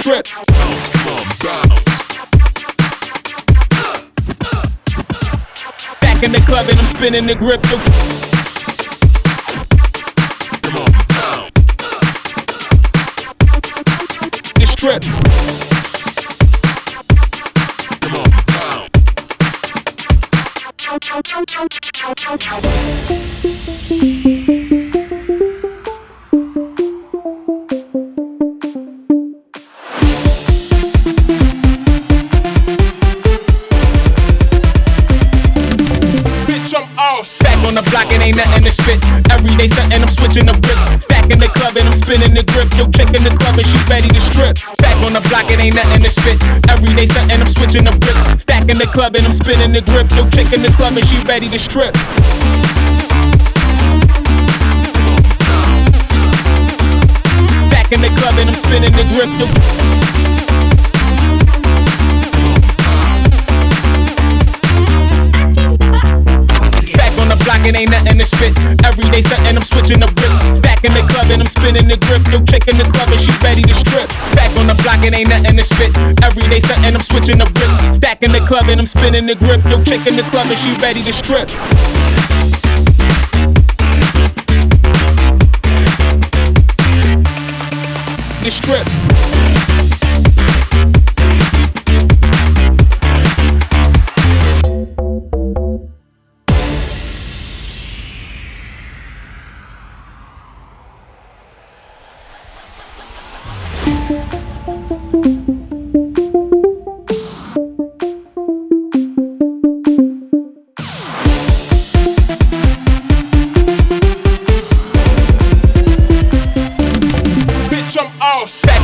strip. Back in the club and I'm spinning the grip. The trip. Come on, down. On the block and ain't nothing to spit. Every day something, I'm switching the bricks. Stacking the club and I'm spinning the grip. Yo, chick in the club and she ready to strip. Back on the block and ain't nothing to spit. Every day something, I'm switching the bricks. Stacking the club and I'm spinning the grip. Yo, chick in the club and she ready to strip. Back in the club and I'm spinning the grip. Yo. And ain't nothing to spit. Every day something, I'm switching the bricks. Stacking the club and I'm spinning the grip. Yo, chick in the club and she ready to strip. Back on the block and ain't nothing to spit. Every day something, I'm switching the bricks. Stacking the club and I'm spinning the grip. Yo, chick in the club and she ready to strip. Strip.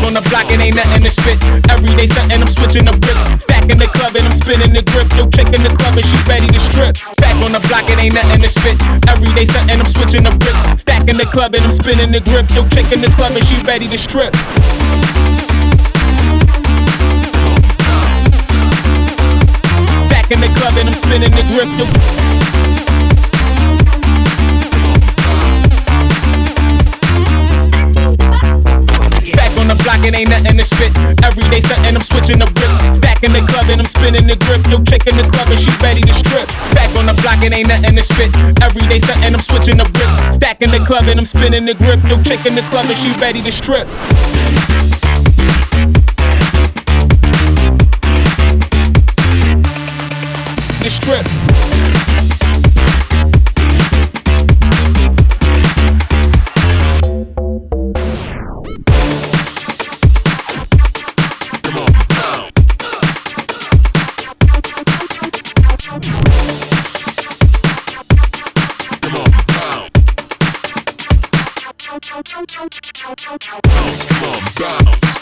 On the block and ain't nothing to spit. Every day something, I'm switching the bricks. Stacking the club and I'm spinning the grip. Yo, chick in the club and she ready to strip. Back on the block and ain't nothing to spit. Every day something, I'm switching the bricks. Stacking the club and I'm spinning the grip. Yo, chick in the club and she ready to strip. Back in the club and I'm spinning the grip. Ain't nothing to spit. Every day something, I'm switching the bricks. Stacking the club and I'm spinning the grip. Yo, chick in the club and she ready to strip. Back on the block and ain't nothing to spit. Every day something, I'm switching the bricks. Stacking the club and I'm spinning the grip. Yo, chick in the club and she ready to strip. The strip. Come bounce.